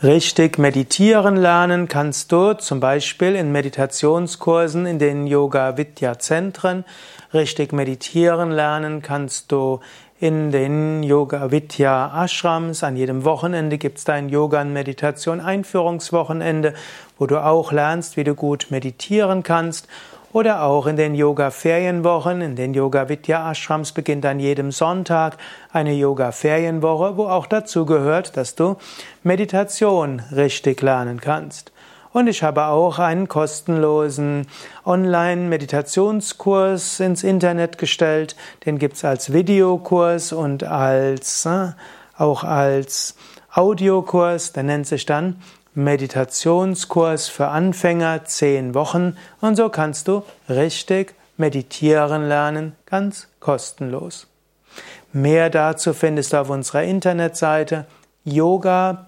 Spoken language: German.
Richtig meditieren lernen kannst du zum Beispiel in Meditationskursen in den Yoga Vidya Zentren. Richtig meditieren lernen kannst du in den Yoga Vidya Ashrams. An jedem Wochenende gibt es da ein Yoga und Meditation Einführungswochenende, wo du auch lernst, wie du gut meditieren kannst. Oder auch in den Yoga-Ferienwochen, in den Yoga-Vidya-Ashrams beginnt an jedem Sonntag eine Yoga-Ferienwoche, wo auch dazu gehört, dass du Meditation richtig lernen kannst. Und ich habe auch einen kostenlosen Online-Meditationskurs ins Internet gestellt. Den gibt's als Videokurs und als, äh, auch als Audiokurs. Der nennt sich dann Meditationskurs für Anfänger, zehn Wochen und so kannst du richtig meditieren lernen, ganz kostenlos. Mehr dazu findest du auf unserer Internetseite yoga-vidya.de